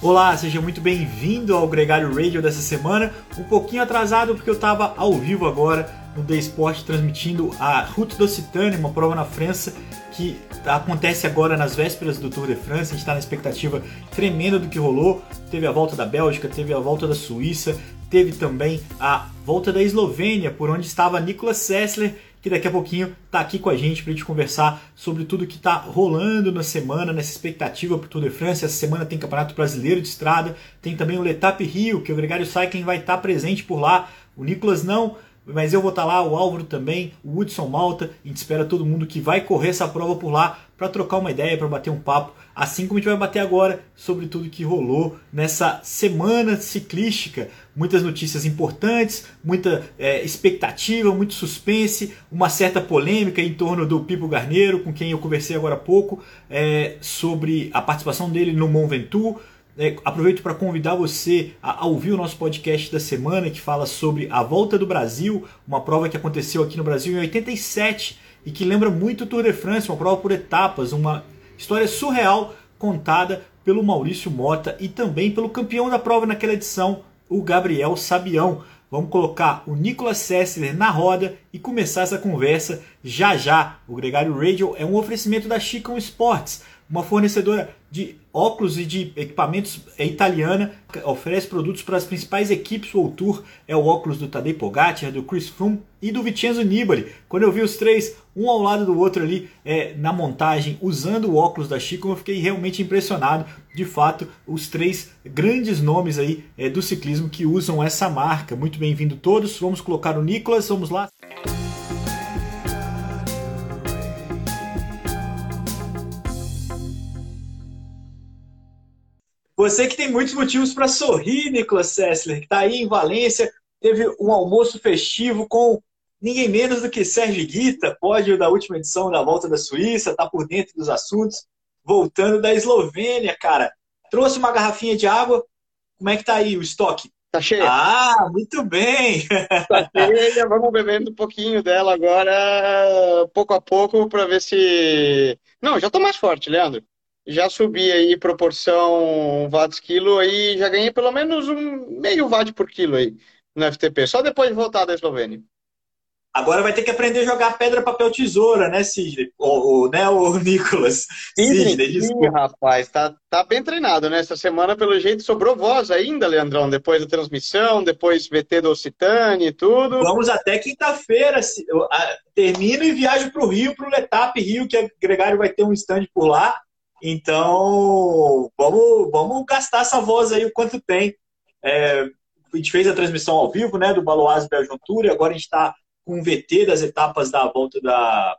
Olá, seja muito bem-vindo ao Gregário Radio dessa semana. Um pouquinho atrasado porque eu estava ao vivo agora no The Sport transmitindo a Route d'Occitanie, uma prova na França que acontece agora nas vésperas do Tour de France. A gente está na expectativa tremenda do que rolou. Teve a volta da Bélgica, teve a volta da Suíça, teve também a volta da Eslovênia, por onde estava Nicolas Sessler que daqui a pouquinho está aqui com a gente para a gente conversar sobre tudo que está rolando na semana, nessa expectativa para o Tour de France. Essa semana tem Campeonato Brasileiro de Estrada, tem também o Letap Rio, que o Gregário Cycling vai estar tá presente por lá. O Nicolas não, mas eu vou estar tá lá, o Álvaro também, o Hudson Malta. A gente espera todo mundo que vai correr essa prova por lá para trocar uma ideia, para bater um papo, assim como a gente vai bater agora sobre tudo que rolou nessa semana ciclística. Muitas notícias importantes, muita é, expectativa, muito suspense, uma certa polêmica em torno do Pipo Garneiro, com quem eu conversei agora há pouco, é, sobre a participação dele no Mont Ventoux. É, aproveito para convidar você a, a, ouvir o nosso podcast da semana que fala sobre a volta do Brasil, uma prova que aconteceu aqui no Brasil em 87 e que lembra muito o Tour de France, uma prova por etapas, uma história surreal contada pelo Maurício Mota e também pelo campeão da prova naquela edição, o Gabriel Sabião. Vamos colocar o Nicolas Sessler na roda e começar essa conversa já já. O Gregário Radio é um oferecimento da Chicon Sports, uma fornecedora de óculos e de equipamentos é italiana, oferece produtos para as principais equipes World Tour, é o óculos do Tadej Pogacar, do Chris Froome e do Vincenzo Nibali. Quando eu vi os três, um ao lado do outro ali, é, na montagem, usando o óculos da Chico, eu fiquei realmente impressionado. De fato, os três grandes nomes aí é, do ciclismo que usam essa marca. Muito bem-vindo todos. Vamos colocar o Nicolas, vamos lá. Você que tem muitos motivos para sorrir, Nicolas Sessler, que está aí em Valência, teve um almoço festivo com ninguém menos do que Sérgio Guita, pódio da última edição da Volta da Suíça, está por dentro dos assuntos, voltando da Eslovênia, cara. Trouxe uma garrafinha de água, como é que tá aí o estoque? Tá cheio. Ah, muito bem! Tá cheia, vamos bebendo um pouquinho dela agora, pouco a pouco, para ver se... Não, já tô mais forte, Leandro já subi aí proporção watts quilo aí, já ganhei pelo menos um meio watt por quilo aí no FTP, só depois de voltar da Eslovênia. Agora vai ter que aprender a jogar pedra, papel, tesoura, né, Sidney? O, né, o Nicolas? Sidney. Sim, rapaz, tá, tá bem treinado, né? Essa semana, pelo jeito, sobrou voz ainda, Leandrão, depois da transmissão, depois VT do Occitane e tudo. Vamos até quinta-feira, termino e viajo para o Rio, para o Letap Rio, que a Gregário vai ter um stand por lá. Então, vamos, vamos gastar essa voz aí o quanto tem. É, a gente fez a transmissão ao vivo né, do Baloise Belgian Tour e agora a gente está com um VT das etapas da volta da,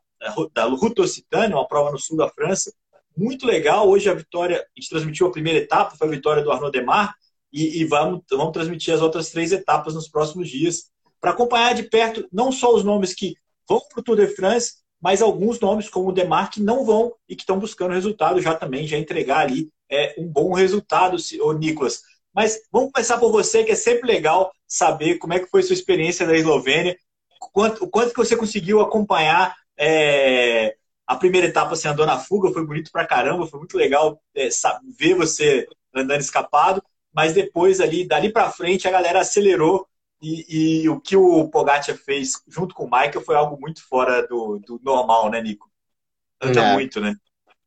da Route Occitane, uma prova no sul da França. Muito legal. Hoje a vitória, a gente transmitiu a primeira etapa, foi a vitória do Arnaud Demar, e, e vamos, vamos transmitir as outras três etapas nos próximos dias, para acompanhar de perto não só os nomes que vão para o Tour de France, mas alguns nomes, como o Demar, que não vão e que estão buscando resultado. Já também, já entregar ali é, um bom resultado, o Nicolas. Mas vamos começar por você, que é sempre legal saber como é que foi sua experiência da Eslovênia, quanto, quanto que você conseguiu acompanhar é, a primeira etapa, você andou na fuga, foi bonito pra caramba, foi muito legal é, ver você andando escapado, mas depois ali, dali para frente, a galera acelerou e, e, o que o Pogacar fez junto com o Michael foi algo muito fora do, do normal, né, Nico? Anda é. muito, né?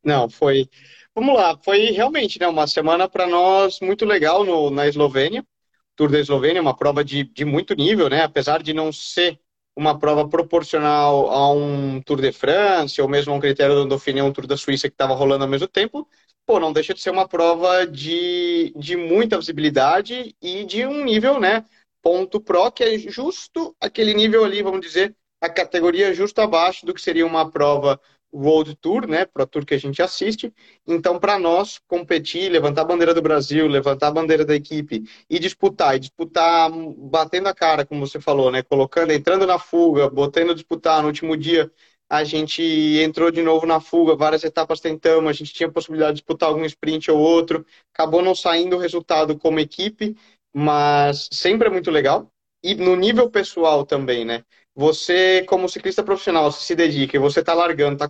Não, foi. Vamos lá, foi realmente né, uma semana para nós muito legal no, na Eslovênia. Tour da Eslovênia, uma prova de, de muito nível, né? Apesar de não ser uma prova proporcional a um Tour de France ou mesmo a um critério do Dauphiné, um Tour da Suíça que estava rolando ao mesmo tempo, pô, não deixa de ser uma prova de, de muita visibilidade e de um nível, né? Ponto pro, que é justo aquele nível ali, vamos dizer, a categoria justo abaixo do que seria uma prova World Tour, né, Pro Tour que a gente assiste. Então, para nós competir, levantar a bandeira do Brasil, levantar a bandeira da equipe e disputar, e disputar batendo a cara, como você falou, né, colocando, entrando na fuga, botando disputar no último dia, a gente entrou de novo na fuga, várias etapas tentamos, a gente tinha possibilidade de disputar algum sprint ou outro, acabou não saindo o resultado como equipe, mas sempre é muito legal. E no nível pessoal também, né? Você, como ciclista profissional, se dedica e você está largando, está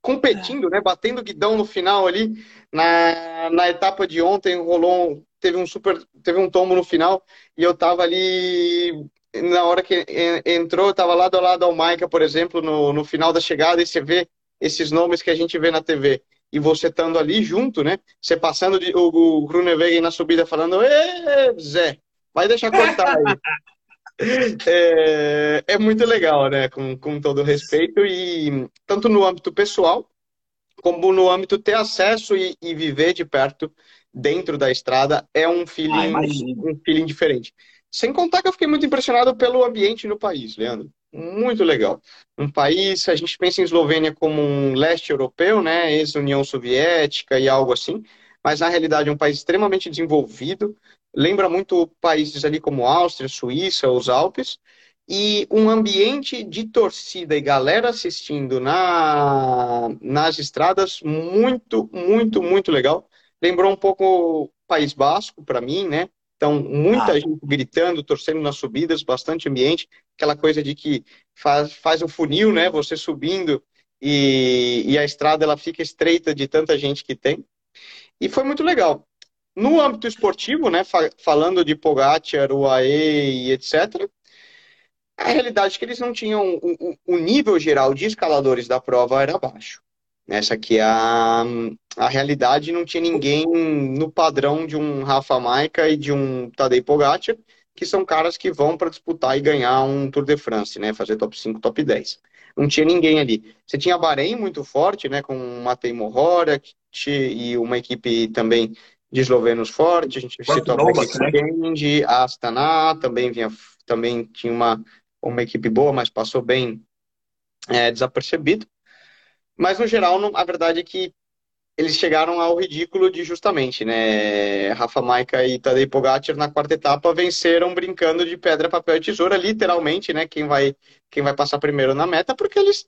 competindo, né? Batendo guidão no final ali. Na, na etapa de ontem rolou, teve um super, teve um tombo no final e eu tava ali na hora que entrou, eu tava lado a lado ao Maica, por exemplo, no, no final da chegada e você vê esses nomes que a gente vê na TV e você estando ali junto, né? Você passando de, o, o Grunewegen na subida falando, Ê, Zé, vai deixar cortar aí. é, é, muito legal, né? Com, com todo respeito, e tanto no âmbito pessoal, como no âmbito ter acesso e, e viver de perto dentro da estrada, é um feeling, ah, um feeling diferente. Sem contar que eu fiquei muito impressionado pelo ambiente no país, Leandro. Muito legal. Um país, a gente pensa em Eslovênia como um leste europeu, né? Ex-União Soviética e algo assim, mas na realidade é um país extremamente desenvolvido, lembra muito países ali como Áustria, Suíça, os Alpes, e um ambiente de torcida e galera assistindo na, nas estradas muito, muito, muito legal. Lembrou um pouco o País Basco para mim, né? Então, muita ah. gente gritando, torcendo nas subidas, bastante ambiente, aquela coisa de que faz, faz o funil, né? Você subindo e, e a estrada ela fica estreita de tanta gente que tem. E foi muito legal. No âmbito esportivo, né, falando de Pogacar, UAE e etc., a realidade é que eles não tinham o, o nível geral de escaladores da prova era baixo. Essa aqui é a, a realidade, não tinha ninguém no padrão de um Rafa Maica e de um Tadej Pogacar, que são caras que vão para disputar e ganhar um Tour de France, né, fazer top 5, top 10. Não tinha ninguém ali. Você tinha Bahrein muito forte, né, com Matei Mohora e uma equipe também de eslovenos fortes, a gente citou a de Astana, também, vinha, também tinha uma, uma equipe boa, mas passou bem é, desapercebido. Mas, no geral, não, a verdade é que eles chegaram ao ridículo de justamente, né? Rafa Maica e Tadej Pogacar na quarta etapa venceram brincando de pedra, papel e tesoura, literalmente, né? Quem vai, quem vai passar primeiro na meta, porque eles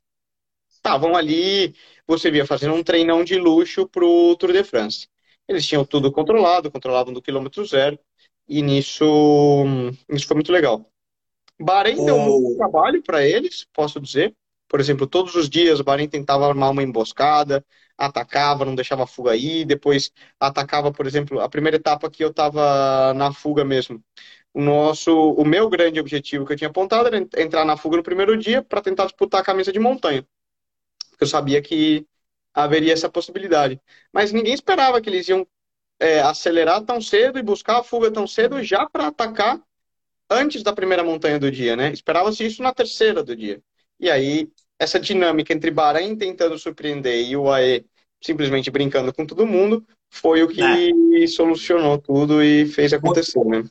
estavam ali, você via, fazendo um treinão de luxo pro Tour de France. Eles tinham tudo controlado, controlavam do quilômetro zero, e nisso, isso foi muito legal. Bahrein oh. deu muito trabalho para eles, posso dizer. Por exemplo, todos os dias o Bahrein tentava armar uma emboscada, atacava, não deixava fuga aí, depois atacava, por exemplo, a primeira etapa que eu estava na fuga mesmo. O nosso, o meu grande objetivo que eu tinha apontado era entrar na fuga no primeiro dia para tentar disputar a camisa de montanha. Eu sabia que haveria essa possibilidade. Mas ninguém esperava que eles iam é, acelerar tão cedo e buscar a fuga tão cedo já para atacar antes da primeira montanha do dia, né? Esperava-se isso na terceira do dia. E aí, essa dinâmica entre Bahrein tentando surpreender e o AE simplesmente brincando com todo mundo foi o que é. solucionou tudo e fez acontecer, né?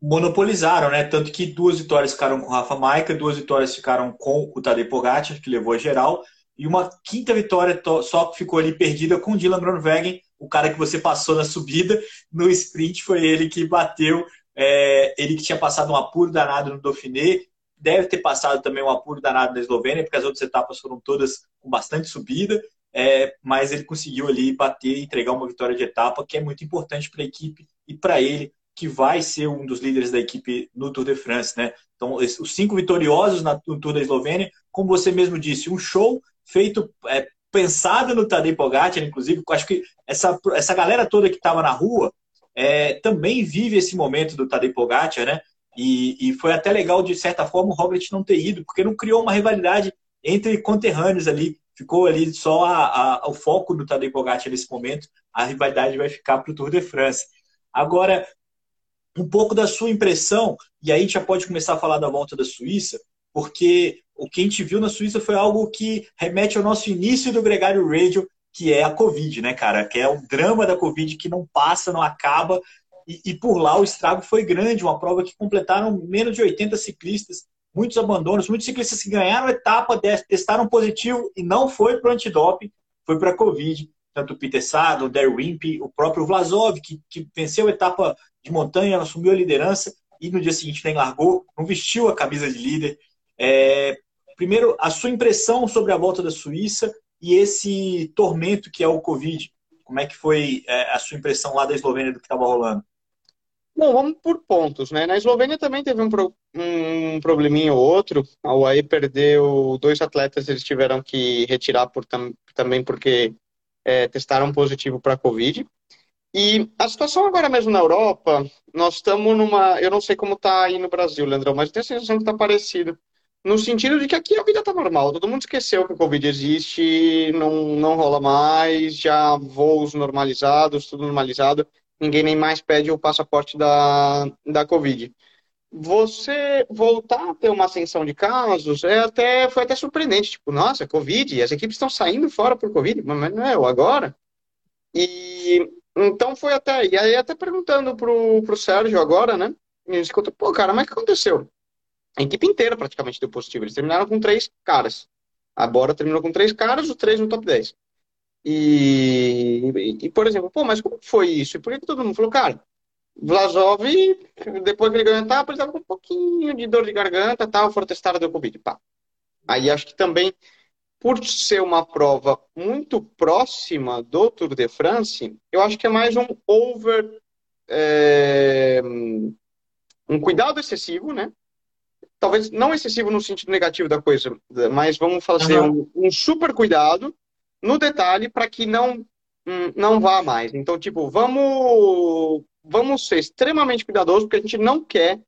Monopolizaram, né? Tanto que duas vitórias ficaram com o Rafa Maica, duas vitórias ficaram com o Tadej Pogacar, que levou a geral, e uma quinta vitória só ficou ali perdida com o Dylan Groenewegen, o cara que você passou na subida. No sprint foi ele que bateu, é, ele que tinha passado um apuro danado no Dauphiné, deve ter passado também um apuro danado na Eslovênia, porque as outras etapas foram todas com bastante subida, é, mas ele conseguiu ali bater e entregar uma vitória de etapa, que é muito importante para a equipe e para ele, que vai ser um dos líderes da equipe no Tour de France, né? Então, os cinco vitoriosos no Tour da Eslovênia, como você mesmo disse, um show feito, é, pensado no Tadej Pogacar, inclusive, acho que essa, essa galera toda que estava na rua é, também vive esse momento do Tadej Pogacar, né? E, e, foi até legal, de certa forma, o Robert não ter ido, porque não criou uma rivalidade entre conterrâneos ali. Ficou ali só a, a, o foco do Tadej Pogacar nesse momento. A rivalidade vai ficar para o Tour de France. Agora, um pouco da sua impressão, e aí já pode começar a falar da volta da Suíça, porque o que a gente viu na Suíça foi algo que remete ao nosso início do Gregário Radio, que é a Covid, né, cara? Que é o drama da Covid que não passa, não acaba. E, e, por lá o estrago foi grande, uma prova que completaram menos de 80 ciclistas, muitos abandonos, muitos ciclistas que ganharam a etapa, testaram positivo e não foi para o antidoping, foi para a Covid. Tanto o Peter Sagan, o Darryl Wimpy, o próprio Vlasov, que, que venceu a etapa de montanha, assumiu a liderança e no dia seguinte nem largou, não vestiu a camisa de líder. É, primeiro, a sua impressão sobre a volta da Suíça e esse tormento que é o Covid. Como é que foi é, a sua impressão lá da Eslovênia do que estava rolando? Bom, vamos por pontos, né? Na Eslovênia também teve um, pro, um probleminha ou outro. A UAE perdeu dois atletas, eles tiveram que retirar por, tam, também porque é, testaram positivo para a Covid. E a situação agora mesmo na Europa, nós estamos numa. Eu não sei como está aí no Brasil, Leandrão, mas tenho a sensação que está parecido. No sentido de que aqui a vida está normal, todo mundo esqueceu que o Covid existe, não, não rola mais, já voos normalizados, tudo normalizado ninguém nem mais pede o passaporte da, da Covid. Você voltar a ter uma ascensão de casos é até, foi até surpreendente. Tipo, nossa, Covid, as equipes estão saindo fora por Covid, mas não é agora. E então foi até. E aí, até perguntando pro, pro Sérgio agora, né? E ele contou, pô, cara, mas o que aconteceu? A equipe inteira praticamente deu positivo. Eles terminaram com três caras. A Bora terminou com três caras, os três no top 10. E, e, por exemplo, pô, mas como foi isso? E por que todo mundo falou, cara, Vlasov, depois que ele ganhou a etapa, ele estava com um pouquinho de dor de garganta, tal, foram testados do Covid, pá. Aí acho que também, por ser uma prova muito próxima do Tour de France, eu acho que é mais um over, é, um cuidado excessivo, né? Talvez não excessivo no sentido negativo da coisa, mas vamos fazer uhum. um, um super cuidado no detalhe para que não hum, não vá mais. Então, tipo, vamos vamos ser extremamente cuidadosos porque a gente não quer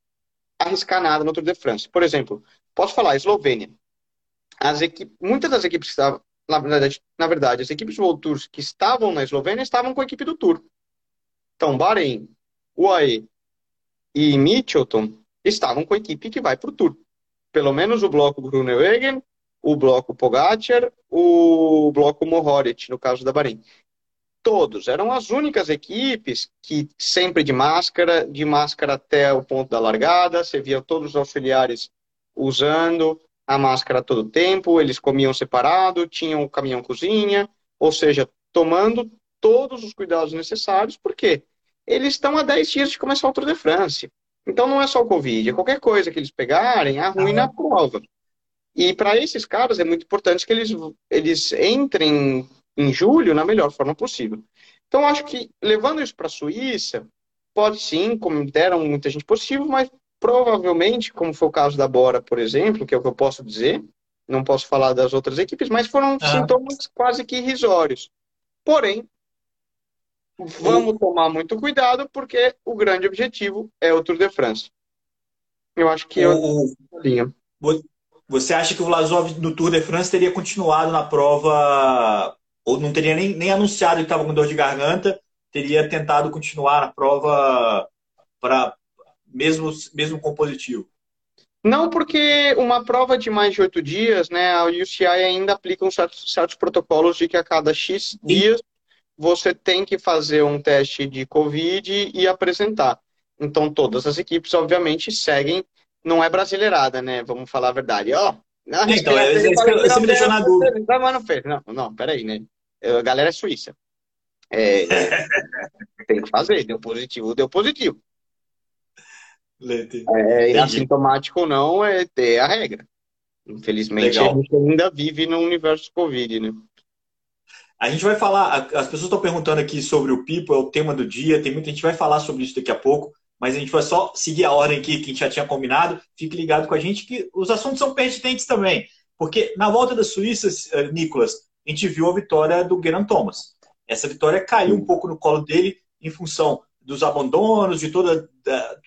arriscar nada no Tour de France. Por exemplo, posso falar, Eslovênia. As equipes, muitas das equipes que estavam, na verdade, na verdade, as equipes World Tours que estavam na Eslovênia estavam com a equipe do Tour. Então, Bahrein, UAE e Mitchelton estavam com a equipe que vai para o Tour. Pelo menos o bloco Grunewagen o bloco Pogacar, o bloco Mohoric, no caso da Bahrein. Todos eram as únicas equipes que sempre de máscara, de máscara até o ponto da largada, você via todos os auxiliares usando a máscara todo o tempo, eles comiam separado, tinham o caminhão cozinha, ou seja, tomando todos os cuidados necessários, porque eles estão a 10 dias de começar o Tour de France. Então não é só o Covid, é qualquer coisa que eles pegarem, arruina a prova. E para esses caras é muito importante que eles, eles entrem em julho na melhor forma possível. Então, acho que levando isso para a Suíça, pode sim, como deram muita gente possível, mas provavelmente, como foi o caso da Bora, por exemplo, que é o que eu posso dizer, não posso falar das outras equipes, mas foram ah. sintomas quase que irrisórios. Porém, vamos tomar muito cuidado, porque o grande objetivo é o Tour de France. Eu acho que o... eu... Você acha que o Vlasov no Tour de France teria continuado na prova, ou não teria nem, nem anunciado que estava com dor de garganta, teria tentado continuar na prova para mesmo, mesmo com positivo? Não, porque uma prova de mais de oito dias, né, a UCI ainda aplica certos, certos protocolos de que a cada X Sim. dias você tem que fazer um teste de Covid e apresentar. Então, todas as equipes, obviamente, seguem não é brasileirada, né? Vamos falar a verdade. Ó, não, então, é, você me deixou na dúvida. Mas não fez. Não, não, peraí, né? A galera é suíça. É, tem que fazer. Deu positivo, deu positivo. É, assintomático ou não, é, é a regra. Infelizmente, Legal. a gente ainda vive no universo Covid, né? A gente vai falar, as pessoas estão perguntando aqui sobre o Pipo, é o tema do dia, tem muita gente vai falar sobre isso daqui a pouco mas a gente vai só seguir a ordem aqui que a gente já tinha combinado. Fique ligado com a gente que os assuntos são pertinentes também. Porque na volta da Suíça, eh, Nicolas, a gente viu a vitória do Geraint Thomas. Essa vitória caiu um pouco no colo dele em função dos abandonos, de toda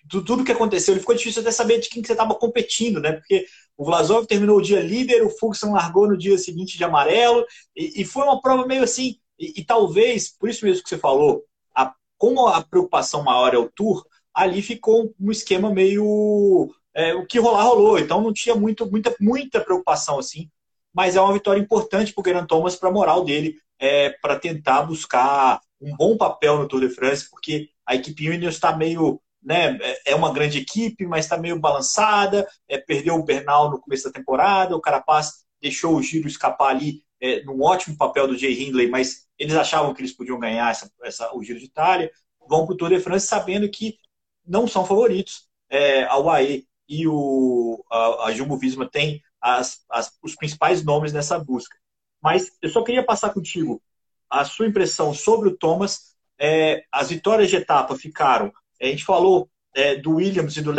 de tudo que aconteceu. Ele ficou difícil até saber de quem que você estava competindo, né? Porque o Vlasov terminou o dia líder, o Fuglsang largou no dia seguinte de amarelo, e, e foi uma prova meio assim. E, e, talvez, por isso mesmo que você falou, a, como a preocupação maior é o Tour, ali ficou um esquema meio. É, o que rolar, rolou. Então não tinha muito, muita, muita preocupação assim. Mas é uma vitória importante para o Geraint Thomas, para a moral dele, é, para tentar buscar um bom papel no Tour de France, porque a equipe Ineos está meio. Né, é, uma grande equipe, mas está meio balançada. É, perdeu o Bernal no começo da temporada, o Carapaz deixou o giro escapar ali é, num ótimo papel do Jay Hindley, mas eles achavam que eles podiam ganhar essa, essa, o Giro de Itália. Vão para o Tour de France sabendo que não são favoritos. É, a UAE e o, a, a Jumbo Visma têm as, as, os principais nomes nessa busca. Mas eu só queria passar contigo a sua impressão sobre o Thomas. É, as vitórias de etapa ficaram. A gente falou é, do Williams e do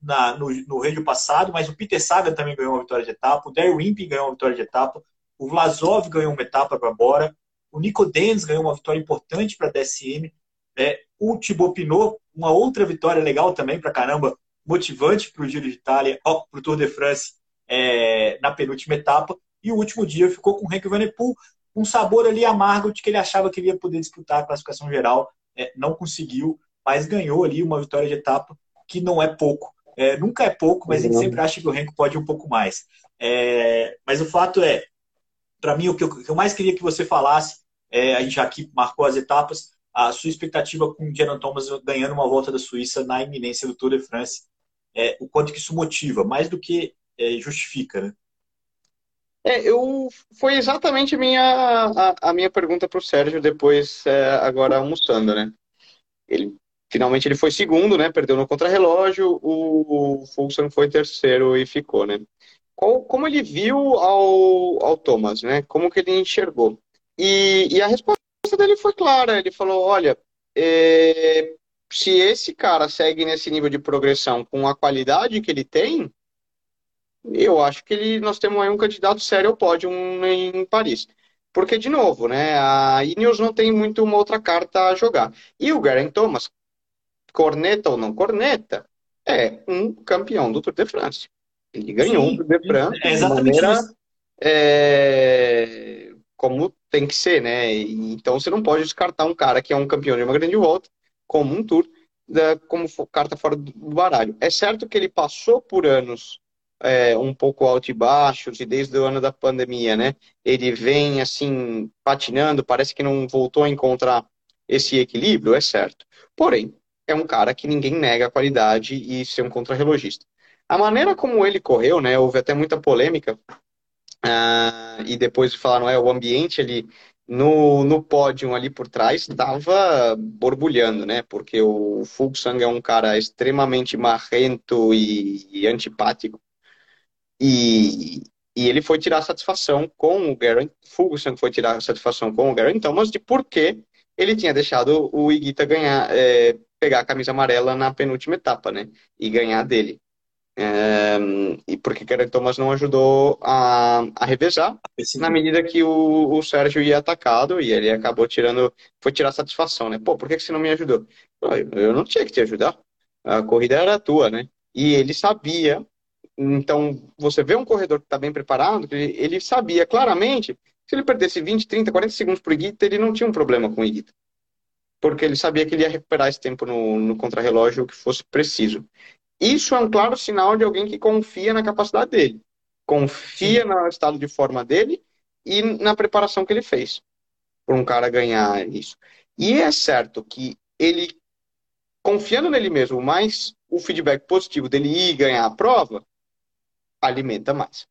na, no, no Rio passado, mas o Peter Sagan também ganhou uma vitória de etapa, o Wimpy ganhou uma vitória de etapa, o Vlasov ganhou uma etapa para Bora, o Nico Denz ganhou uma vitória importante para a DSM, é, o Thibaut Pinot, uma outra vitória legal também para caramba, motivante para o Giro de Itália, para o Tour de France é, na penúltima etapa, e o último dia ficou com o Henk Van Poel, um sabor ali amargo de que ele achava que ele ia poder disputar a classificação geral, é, não conseguiu, mas ganhou ali uma vitória de etapa que não é pouco. É, nunca é pouco, mas a gente sempre acha que o Renko pode ir um pouco mais. É, mas o fato é, para mim, o que, eu, que, eu, mais queria que você falasse, é, a gente já aqui marcou as etapas, a sua expectativa com o Jaron Thomas ganhando uma volta da Suíça na iminência do Tour de France, é, o quanto que isso motiva, mais do que é, justifica, né? É, eu foi exatamente minha, a, a minha pergunta para o Sérgio depois, é, agora almoçando, né? Ele finalmente ele foi segundo, né? Perdeu no contrarrelógio, o, o Fulson foi terceiro e ficou, né? Qual, como ele viu ao, ao Thomas, né? Como que ele enxergou? E, e a resposta dele foi clara. Ele falou, olha, é, se esse cara segue nesse nível de progressão com a qualidade que ele tem, eu acho que ele, nós temos aí um candidato sério ao pódio em Paris. Porque, de novo, né, a Ineos não tem muito uma outra carta a jogar. E o Garen Thomas, corneta ou não corneta, é um campeão do Tour de France. Ele ganhou Sim, o Tour de France é de maneira é, como tem que ser, né? Então você não pode descartar um cara que é um campeão de uma grande volta como um Tour, da, como carta fora do baralho. É certo que ele passou por anos é, um pouco alto e baixo, e desde o ano da pandemia, né? Ele vem assim patinando, parece que não voltou a encontrar esse equilíbrio, é certo. Porém, é um cara que ninguém nega a qualidade e ser um contrarrelogista. A maneira como ele correu, né? Houve até muita polêmica. Uh, e depois falaram, é, o ambiente ali no, no pódio ali por trás estava borbulhando, né? Porque o Fuglsang é um cara extremamente marrento e, e antipático. E, e ele foi tirar satisfação com o Garen, Fuglsang foi tirar satisfação com o Garen Thomas de por que ele tinha deixado o Iguita ganhar, é, pegar a camisa amarela na penúltima etapa, né? E ganhar dele. É, e porque Garen Thomas não ajudou a, a revezar na medida que o, o Sérgio ia atacado e ele acabou tirando, foi tirar satisfação, né? Pô, por que, que você não me ajudou? Eu não tinha que te ajudar. A corrida era tua, né? E ele sabia então, você vê um corredor que está bem preparado, ele, ele sabia claramente se ele perdesse 20, 30, 40 segundos para o Iguita, ele não tinha um problema com o Iguita. Porque ele sabia que ele ia recuperar esse tempo no, no contrarrelógio que fosse preciso. Isso é um claro sinal de alguém que confia na capacidade dele. Confia Sim. no estado de forma dele e na preparação que ele fez. Por um cara ganhar isso. E é certo que ele, confiando nele mesmo, mais o feedback positivo dele ir ganhar a prova, alimenta mais.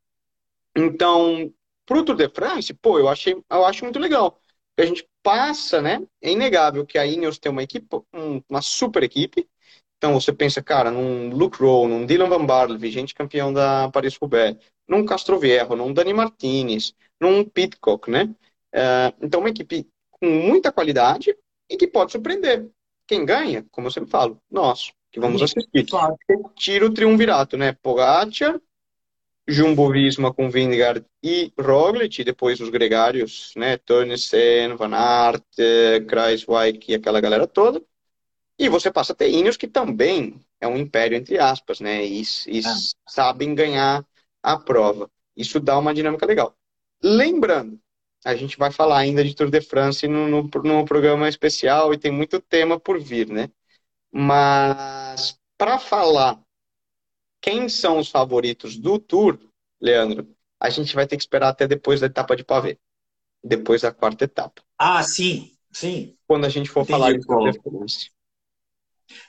Então, pro Tour de France, pô, eu achei, eu acho muito legal. A gente passa, né? É inegável que a Ineos tem uma equipe, uma super equipe. Então você pensa, cara, num Luke Rowe, num Dylan Van Barley, gente campeão da Paris-Roubaix, num Castroviejo, num Dani Martinez, num Pitcock, né? Uh, então uma equipe com muita qualidade e que pode surpreender. Quem ganha, como eu sempre falo, nós, que vamos assistir. Claro. Tira o triunvirato, né? Pogacar, Jumbo Visma com Vingegaard e Roglic, e depois os gregários, né, Turnesen, Van Aert, Kreiswijk e aquela galera toda. E você passa a ter Ineos, que também é um império, entre aspas, né, e, e ah. sabem ganhar a prova. Isso dá uma dinâmica legal. Lembrando, a gente vai falar ainda de Tour de France no, no, no programa especial e tem muito tema por vir, né? Mas para falar quem são os favoritos do Tour, Leandro, a gente vai ter que esperar até depois da etapa de pavê. Depois da quarta etapa. Ah, sim, sim. Quando a gente for Entendi, falar de referência.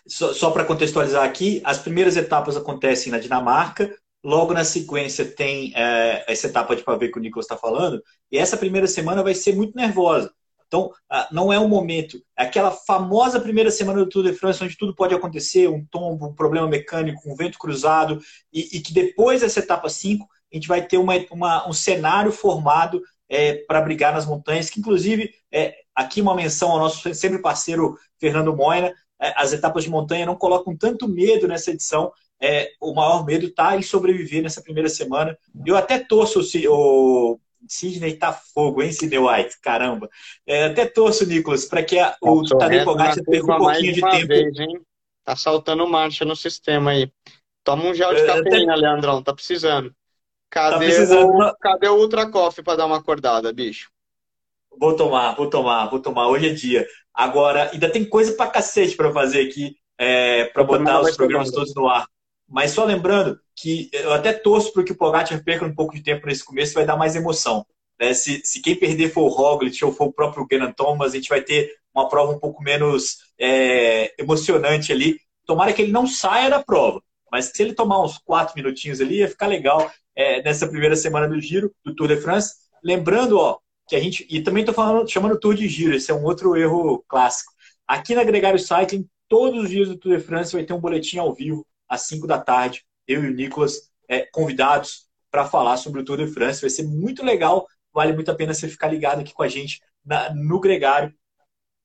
Só, só para contextualizar aqui, as primeiras etapas acontecem na Dinamarca, logo na sequência tem é, essa etapa de pavê que o Nicolas está falando, e essa primeira semana vai ser muito nervosa. Então, não é um momento. Aquela famosa primeira semana do Tour de France, onde tudo pode acontecer, um tombo, um problema mecânico, um vento cruzado, e, e que depois dessa etapa 5, a gente vai ter uma, uma um cenário formado é, para brigar nas montanhas, que inclusive, é, aqui uma menção ao nosso sempre parceiro Fernando Moina, as etapas de montanha não colocam tanto medo nessa edição. É, o maior medo está em sobreviver nessa primeira semana. Eu até torço se o Sidney tá fogo, hein, Sidney White? Caramba. É, até torço, Nicolas, para que a, o Tadej Pogacar perca um pouquinho de tempo. Vez? Tá saltando marcha no sistema aí. Toma um gel de é, cafeína, até... Leandrão, tá precisando. Cadê, tá precisando... O, cadê o Ultra Coffee para dar uma acordada, bicho? Vou tomar, vou tomar, vou tomar. Hoje é dia. Agora, ainda tem coisa pra cacete pra fazer aqui, é, pra botar os programas todos no ar. Mas só lembrando que eu até torço para que o Pogacar perca um pouco de tempo nesse começo, vai dar mais emoção. Né? Se, se quem perder for o Roglic ou for o próprio Genan Thomas, a gente vai ter uma prova um pouco menos é, emocionante ali. Tomara que ele não saia da prova, mas se ele tomar uns quatro minutinhos ali, ia ficar legal é, nessa primeira semana do Giro, do Tour de France. Lembrando, ó, que a gente. E também estou falando, chamando Tour de Giro, esse é um outro erro clássico. Aqui na Gregário Cycling, todos os dias do Tour de France vai ter um boletim ao vivo às 5 da tarde, eu e o Nicolas é, convidados para falar sobre o Tour de France. Vai ser muito legal, vale muito a pena você ficar ligado aqui com a gente na, no Gregário,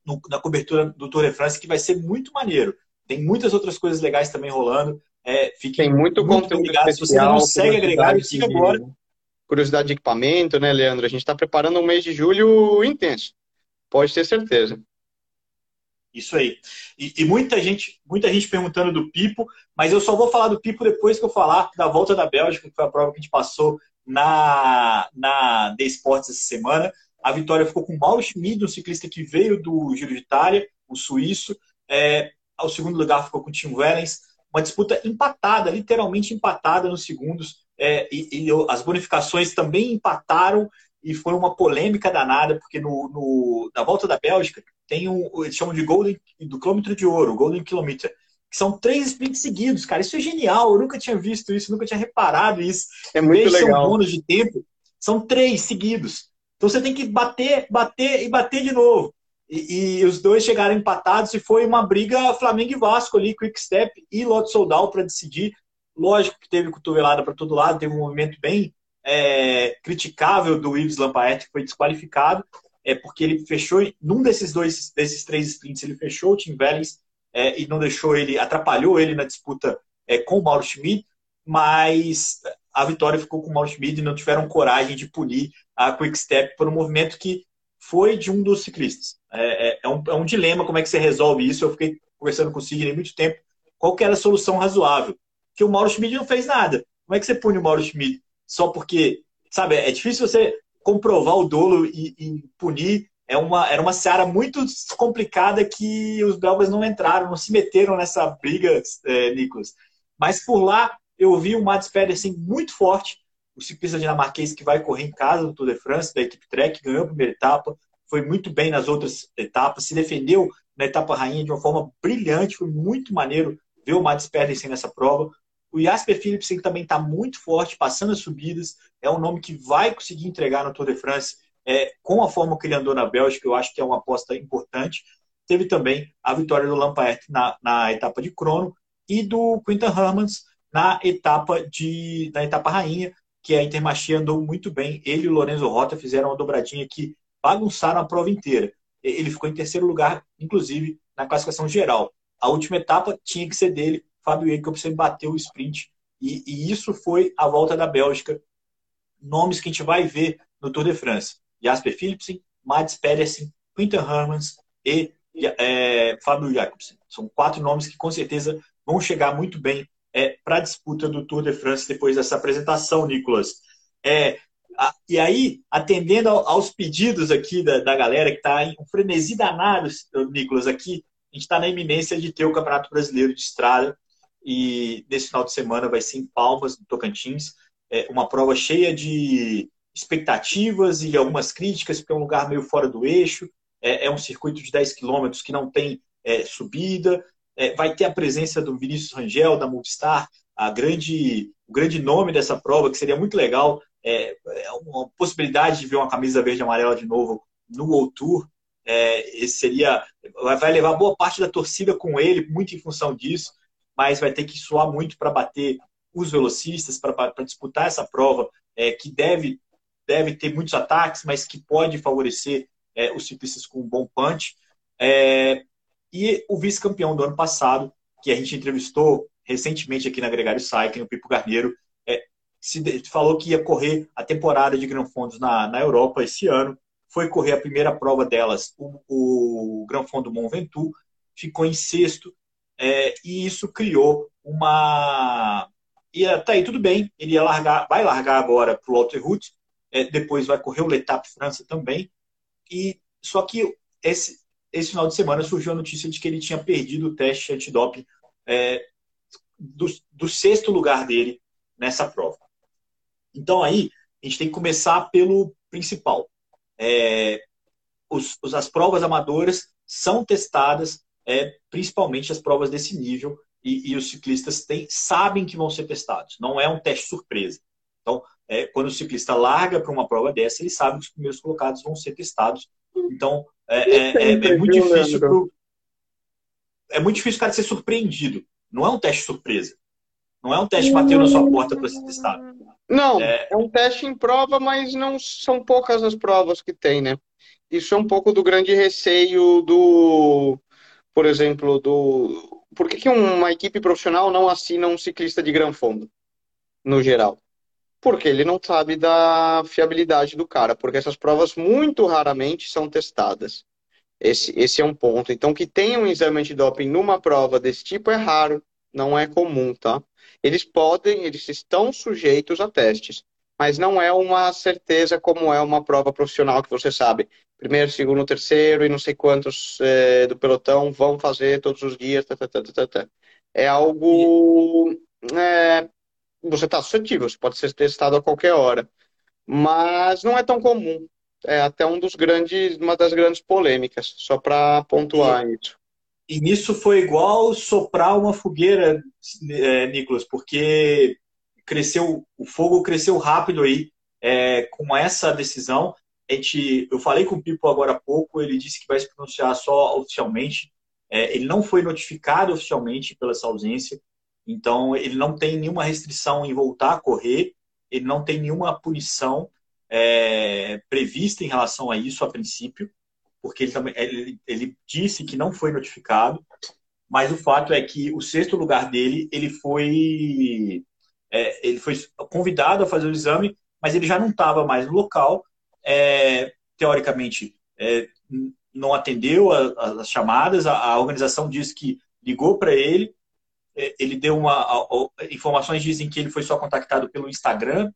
no, na cobertura do Tour de France, que vai ser muito maneiro. Tem muitas outras coisas legais também rolando. É, fiquem Tem muito, muito conteúdo ligados. Se você não segue a Gregário, siga agora. Curiosidade de equipamento, né, Leandro? A gente está preparando um mês de julho intenso. Pode ter certeza. Isso aí. E, e, muita gente, muita gente perguntando do Pipo, mas eu só vou falar do Pipo depois que eu falar da volta da Bélgica, que foi a prova que a gente passou na, na The Sports essa semana. A vitória ficou com o Mauro Schmid, um ciclista que veio do Giro de Itália, o suíço. É, ao segundo lugar ficou com o Tim Wellens. Uma disputa empatada, literalmente empatada nos segundos. É, e, e, as bonificações também empataram e foi uma polêmica danada, porque no, no, na volta da Bélgica tem um, eles chamam de Golden, do quilômetro de ouro, Golden Kilometer, que são três sprints seguidos, cara. Isso é genial, eu nunca tinha visto isso, nunca tinha reparado isso. É muito legal. São bônus de tempo, são três seguidos. Então você tem que bater, bater e bater de novo. E, e os dois chegaram empatados e foi uma briga Flamengo e Vasco ali, Quick Step e Lotto Soldal para decidir. Lógico que teve cotovelada para todo lado, teve um movimento bem é, criticável do Yves Lampaert, que foi desqualificado, é porque ele fechou, num desses dois, desses três sprints, ele fechou o Tim Wellens é, e não deixou ele, atrapalhou ele na disputa é, com o Mauro Schmid, mas a vitória ficou com o Mauro Schmid e não tiveram coragem de punir a Quick Step por um movimento que foi de um dos ciclistas. É, é, é, um, é um dilema como é que você resolve isso. Eu fiquei conversando com o Sidney muito tempo. Qual que era a solução razoável? Que o Mauro Schmid não fez nada. Como é que você pune o Mauro Schmid? só porque, sabe, é difícil você comprovar o dolo e, e punir. É uma, era uma seara muito complicada que os belgas não entraram, não se meteram nessa briga, é, Nicolas. Mas por lá eu vi o Mats Pedersen muito forte, o ciclista dinamarquês que vai correr em casa do Tour de France, da equipe Trek, ganhou a primeira etapa, foi muito bem nas outras etapas, se defendeu na etapa rainha de uma forma brilhante, foi muito maneiro ver o Mats Pedersen nessa prova. O Jasper Philipsen também está muito forte, passando as subidas. É um nome que vai conseguir entregar no Tour de France é, com a forma que ele andou na Bélgica. Eu acho que é uma aposta importante. Teve também a vitória do Lampaert na, na etapa de crono e do Quinton Hermans na etapa de na etapa rainha, que a Intermarché andou muito bem. Ele e o Lorenzo Rota fizeram uma dobradinha que bagunçaram a prova inteira. Ele ficou em terceiro lugar, inclusive, na classificação geral. A última etapa tinha que ser dele, Fábio Jacobsen bateu o sprint. E, e, isso foi a volta da Bélgica. Nomes que a gente vai ver no Tour de France. Jasper Philipsen, Mads Pedersen, Quinten Hermans e é, Fábio Jacobsen. São quatro nomes que com certeza vão chegar muito bem é, para a disputa do Tour de France depois dessa apresentação, Nicolas. É, a, e aí, atendendo ao, aos pedidos aqui da, da galera que está em um frenesi danado, Nicolas, aqui, a gente está na iminência de ter o Campeonato Brasileiro de Estrada e nesse final de semana vai ser em Palmas, no Tocantins. É uma prova cheia de expectativas e algumas críticas, porque é um lugar meio fora do eixo. É, é um circuito de 10 quilômetros que não tem é, subida. É, vai ter a presença do Vinícius Rangel, da Movistar, a grande, o grande nome dessa prova, que seria muito legal. É, é uma possibilidade de ver uma camisa verde e amarela de novo no World Tour. É, seria vai levar boa parte da torcida com ele, muito em função disso mas vai ter que suar muito para bater os velocistas, para disputar essa prova, é, que deve, deve ter muitos ataques, mas que pode favorecer é, os ciclistas com um bom punch. É, E o vice-campeão do ano passado, que a gente entrevistou recentemente aqui na Gregário Cycling, o Pipo Garneiro, é, se falou que ia correr a temporada de Gran Fondos na, na Europa esse ano. Foi correr a primeira prova delas, o, o Gran Fondo Mont Ventoux, ficou em sexto, é, e isso criou uma. E até aí tudo bem, ele ia largar, vai largar agora para o Walter Route, é, depois vai correr o Letap França também. E só que esse, esse final de semana surgiu a notícia de que ele tinha perdido o teste antidoping é, do, do sexto lugar dele nessa prova. Então aí a gente tem que começar pelo principal. É, os, as provas amadoras são testadas é, principalmente as provas desse nível, e, e, os ciclistas têm, sabem que vão ser testados. Não é um teste surpresa. Então, é, quando o ciclista larga para uma prova dessa, ele sabe que os primeiros colocados vão ser testados. Então, é, é, é, é muito difícil pro, é muito difícil o cara ser surpreendido. Não é um teste surpresa. Não é um teste bateu na sua porta para ser testado. Não, é... é um teste em prova, mas não são poucas as provas que tem, né? Isso é um pouco do grande receio do, por exemplo, do. Por que, que uma equipe profissional não assina um ciclista de gran fundo, no geral? Porque ele não sabe da fiabilidade do cara, porque essas provas muito raramente são testadas. Esse, esse é um ponto. Então, que tenha um exame antidoping numa prova desse tipo é raro, não é comum, tá? Eles podem, eles estão sujeitos a testes, mas não é uma certeza como é uma prova profissional que você sabe primeiro, segundo, terceiro e não sei quantos é, do pelotão vão fazer todos os dias. Tá, tá, tá, tá, tá. É algo. É, você está suscetível, você pode ser testado a qualquer hora. Mas não é tão comum. É até um dos grandes, uma das grandes polêmicas, só para pontuar e, isso. E nisso foi igual soprar uma fogueira, é, Nicolas, porque cresceu, o fogo cresceu rápido aí é, com essa decisão a gente, eu falei com o Pipo agora há pouco, ele disse que vai se pronunciar só oficialmente. É, ele não foi notificado oficialmente pela essa ausência, então ele não tem nenhuma restrição em voltar a correr, ele não tem nenhuma punição é, prevista em relação a isso a princípio, porque ele, também, ele, ele disse que não foi notificado, mas o fato é que o sexto lugar dele, ele foi, é, ele foi convidado a fazer o exame, mas ele já não estava mais no local, é, teoricamente, é, não atendeu as chamadas, a, a, organização diz que ligou para ele, é, ele deu uma. A, a, informações dizem que ele foi só contactado pelo Instagram,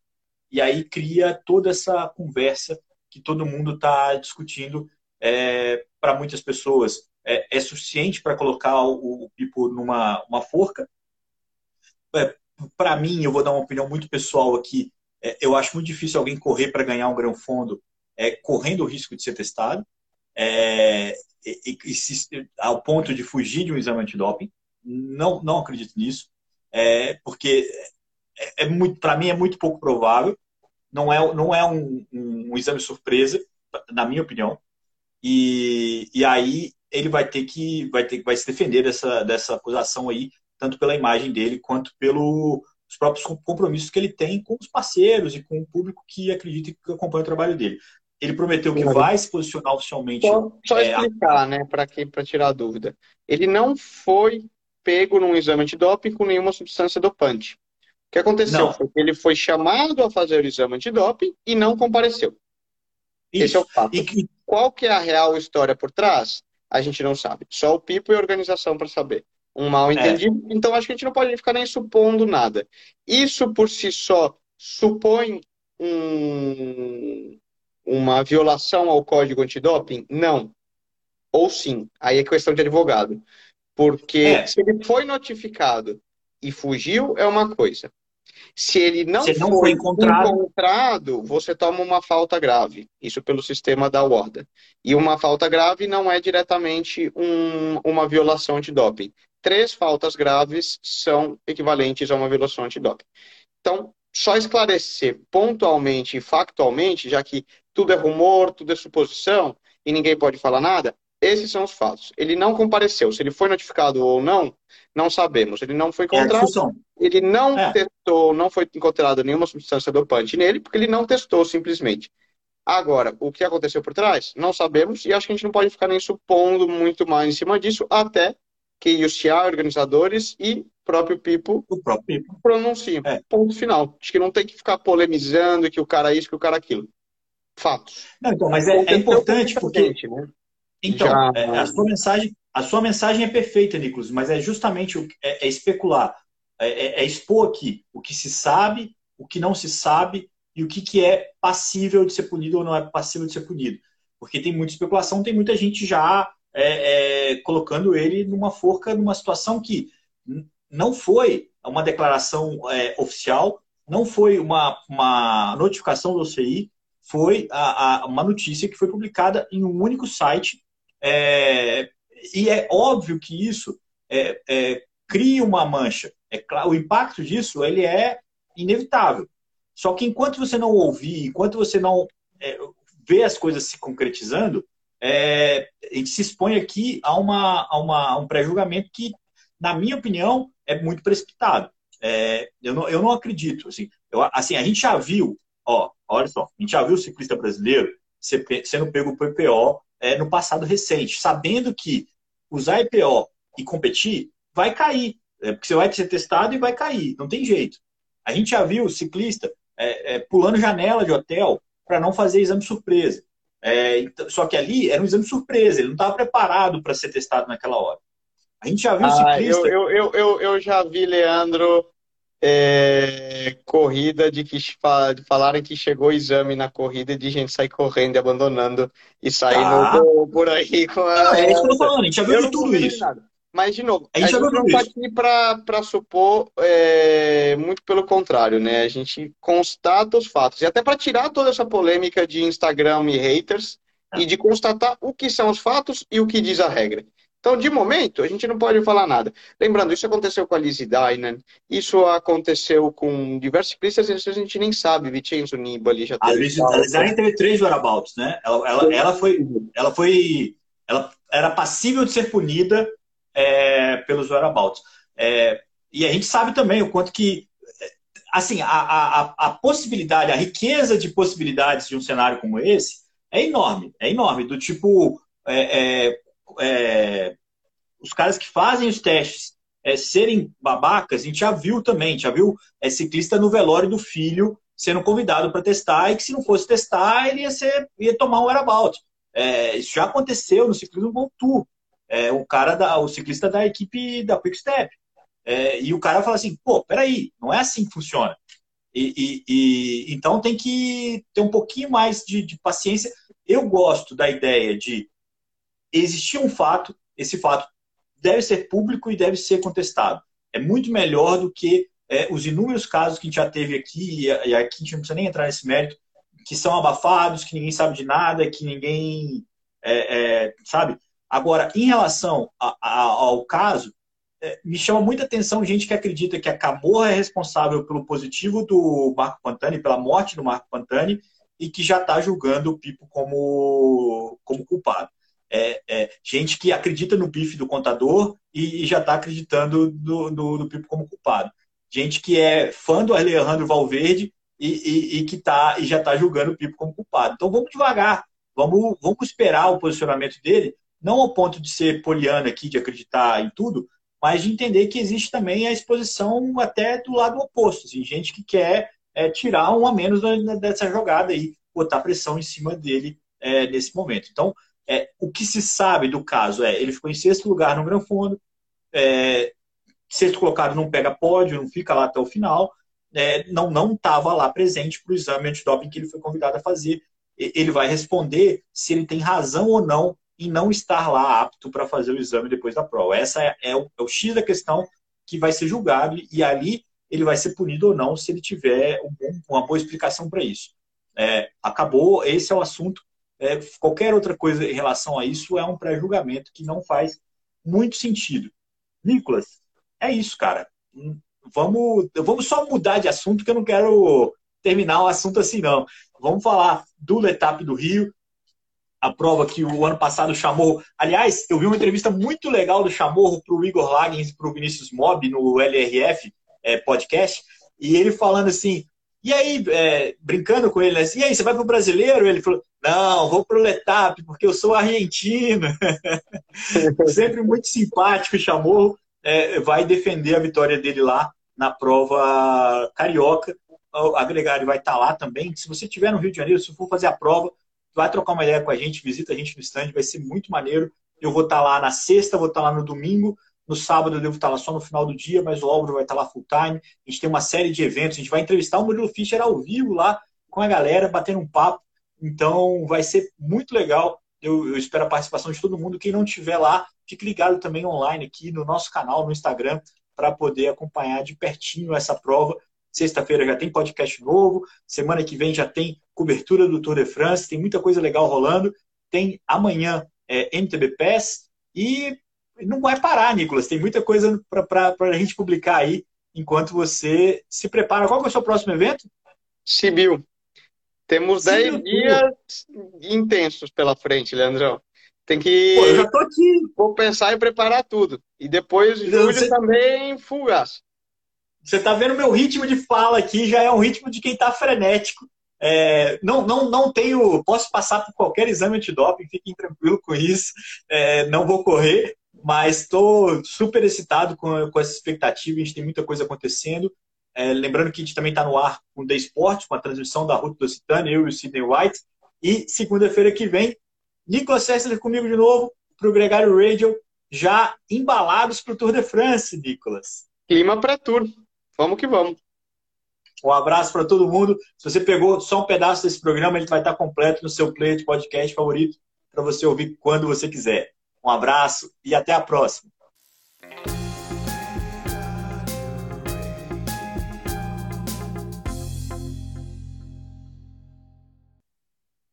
e aí cria toda essa conversa que todo mundo está discutindo é, para muitas pessoas. É, é suficiente para colocar o, o, Pipo numa uma forca? É, para mim, eu vou dar uma opinião muito pessoal aqui, é, eu acho muito difícil alguém correr para ganhar um grão fundo é, correndo o risco de ser testado, é, e, e, se, ao ponto de fugir de um exame antidoping. Não, não acredito nisso, é, porque é, é muito, para mim é muito pouco provável. Não é, não é um, um, um exame surpresa, na minha opinião. E, e aí ele vai ter que vai ter vai se defender dessa, dessa acusação aí, tanto pela imagem dele quanto pelo os próprios compromissos que ele tem com os parceiros e com o público que acredita e que acompanha o trabalho dele. Ele prometeu que vai se posicionar oficialmente. Só, só é, explicar, né, para para tirar a dúvida. Ele não foi pego num exame antidoping com nenhuma substância dopante. O que aconteceu não. foi que ele foi chamado a fazer o exame antidoping e não compareceu. Isso. Esse é o fato. E, Qual que é a real história por trás? A gente não sabe. Só o Pipo e a organização para saber um mal entendido. É. Então acho que a gente não pode ficar nem supondo nada. Isso por si só supõe um, uma violação ao código antidoping? Não. Ou sim. Aí é questão de advogado. Porque é. se ele foi notificado e fugiu, é uma coisa. Se ele não, se não foi encontrado... encontrado... você toma uma falta grave. Isso pelo sistema da ordem. E uma falta grave não é diretamente um, uma violação antidoping três faltas graves são equivalentes a uma violação antidoping. Então, só esclarecer pontualmente e factualmente, já que tudo é rumor, tudo é suposição e ninguém pode falar nada, esses são os fatos. Ele não compareceu. Se ele foi notificado ou não, não sabemos. Ele não foi é encontrado. É ele não é. testou, não foi encontrado nenhuma substância dopante nele, porque ele não testou simplesmente. Agora, o que aconteceu por trás? Não sabemos e acho que a gente não pode ficar nem supondo muito mais em cima disso, até que CIA, organizadores e próprio Pipo, o próprio Pipo. pronunciam. É. Ponto final. Acho que não tem que ficar polemizando que o cara é isso, que o cara é aquilo. Fatos. Não, então, mas é, é importante porque. Né? Então, Já... é, a, sua mensagem, a sua mensagem é perfeita, Nicolas, mas é justamente o, é, é especular. É, é, é, expor aqui o que se sabe, o que não se sabe e o que, que é passível de ser punido ou não é passível de ser punido. Porque tem muita especulação, tem muita gente já é, é, colocando ele numa forca, numa situação que não foi uma declaração é, oficial, não foi uma, uma notificação do OCI, foi a, a, uma notícia que foi publicada em um único site. É, e é óbvio que isso é, é, cria uma mancha. É o impacto disso ele é inevitável. Só que enquanto você não ouvir, enquanto você não é, vê as coisas se concretizando, é, a gente se expõe aqui a, uma, a, uma, a um pré-julgamento que, na minha opinião, é muito precipitado. É, eu, não, eu não acredito. Assim, eu, assim, a gente já viu, ó, olha só, a gente já viu o ciclista brasileiro sendo pego por IPO é, no passado recente, sabendo que usar IPO e competir vai cair, é, porque você vai ser testado e vai cair, não tem jeito. A gente já viu o ciclista é, é pulando janela de hotel para não fazer exame surpresa. É, então, só que ali era um exame surpresa, ele não estava preparado para ser testado naquela hora. A gente já viu ah, ciclista. Eu, eu, eu, eu, já vi, Leandro, é, corrida de que falarem que chegou o exame na corrida de gente sair correndo e abandonando e saindo ah. por aí com a. Não, é isso que eu tô falando, a gente já viu tudo isso. Nada. Mas, de novo, a gente, a gente não está aqui para supor, é, muito pelo contrário, né? A gente constata os fatos. E até para tirar toda essa polêmica de Instagram e haters, e de constatar o que são os fatos e o que diz a regra. Então, de momento, a gente não pode falar nada. Lembrando, isso aconteceu com a Lizzie Dynan, isso aconteceu com diversos ciclistas, a gente nem sabe, Vincenzo Nibali já teve... A Lizzie Dynan teve três whereabouts, né? Ela, ela, ela, foi, ela foi... Ela era passível de ser punida é, pelos whereabouts. É, e a gente sabe também o quanto que assim, a, a, a possibilidade, a riqueza de possibilidades de um cenário como esse é enorme, é enorme, do tipo é, é, é, os caras que fazem os testes é, serem babacas, a gente já viu também, já viu é, ciclista no velório do filho sendo convidado para testar e que se não fosse testar, ele ia, ser, ia tomar um whereabout. É, isso já aconteceu no ciclismo World Tour. É, o cara, da, o ciclista da equipe da Quick Step. É, e o cara fala assim, pô, peraí, não é assim que funciona. E, e, e então tem que ter um pouquinho mais de, de paciência. Eu gosto da ideia de existir um fato, esse fato deve ser público e deve ser contestado. É muito melhor do que é, os inúmeros casos que a gente já teve aqui, e aqui a gente não precisa nem entrar nesse mérito, que são abafados, que ninguém sabe de nada, que ninguém é, é, sabe. Agora, em relação a, a, ao caso, é, me chama muita atenção gente que acredita que a Camorra é responsável pelo positivo do Marco Pantani, pela morte do Marco Pantani, e que já está julgando o Pipo como, como culpado é, é, gente que acredita no bife do contador e, e já está acreditando no, no, no, Pipo como culpado. Gente que é fã do Alejandro Valverde e, e, e que tá, e já está julgando o Pipo como culpado. Então vamos devagar, vamos, vamos esperar o posicionamento dele, não ao ponto de ser poliana aqui, de acreditar em tudo, mas de entender que existe também a exposição até do lado oposto. Assim, gente que quer é, tirar um a menos dessa jogada aí, botar pressão em cima dele é, nesse momento. Então, é, o que se sabe do caso é ele ficou em sexto lugar no Gran Fundo, é, sexto colocado não pega pódio, não fica lá até o final, é, não não estava lá presente para o exame antidoping que ele foi convidado a fazer. Ele vai responder se ele tem razão ou não em não estar lá apto para fazer o exame depois da prova. Essa é, é, o, é, o, X da questão que vai ser julgado e ali ele vai ser punido ou não se ele tiver um, uma boa explicação para isso. É, acabou, esse é o assunto é, qualquer outra coisa em relação a isso é um pré-julgamento que não faz muito sentido. Nicolas, é isso, cara. Vamos, vamos só mudar de assunto, que eu não quero terminar o assunto assim, não. Vamos falar do Letap do Rio, a prova que o ano passado chamou. Aliás, eu vi uma entrevista muito legal do Chamorro para o Igor Lagens e para o Vinícius Mob no LRF é, podcast, e ele falando assim: e aí, é, brincando com ele, né? e aí, você vai para o brasileiro? Ele falou: Não, vou pro Letap, porque eu sou argentino. Sempre muito simpático, chamou, é, vai defender a vitória dele lá na prova carioca. A Gregário vai estar tá lá também. Se você estiver no Rio de Janeiro, se for fazer a prova, vai trocar uma ideia com a gente, visita a gente no stand, vai ser muito maneiro. Eu vou estar tá lá na sexta, vou estar tá lá no domingo. No sábado eu devo estar lá só no final do dia, mas o Álvaro vai estar lá full time. A gente tem uma série de eventos, a gente vai entrevistar o Murilo Fischer ao vivo lá com a galera, batendo um papo. Então vai ser muito legal. Eu, eu, espero a participação de todo mundo. Quem não estiver lá, fique ligado também online aqui no nosso canal, no Instagram, para poder acompanhar de pertinho essa prova. Sexta-feira já tem podcast novo, semana que vem já tem cobertura do Tour de France, tem muita coisa legal rolando. Tem amanhã é, MTB Pass e não vai parar, Nicolas. Tem muita coisa para a gente publicar aí enquanto você se prepara. Qual é o seu próximo evento? Sibiu. Temos 10 dias intensos pela frente, Leandrão. Tem que. Pô, eu já tô aqui. Vou pensar em preparar tudo. E depois, julho você... também, fugas. Você tá vendo meu ritmo de fala aqui, já é um ritmo de quem tá frenético. É, não, não, não tenho. Posso passar por qualquer exame antidoping, fiquem tranquilo com isso. É, não vou correr, mas estou super excitado com, com essa expectativa. A gente tem muita coisa acontecendo. É, lembrando que a gente também está no ar com o The Sport, com a transmissão da Ruta do Occitânia, eu e o Sidney White. E segunda-feira que vem, Nicolas Sessler comigo de novo para o Gregário Radio, já embalados para o Tour de France, Nicolas. Clima para Tour. Vamos que vamos. Um abraço para todo mundo. Se você pegou só um pedaço desse programa, ele vai estar completo no seu player de podcast favorito para você ouvir quando você quiser. Um abraço e até a próxima.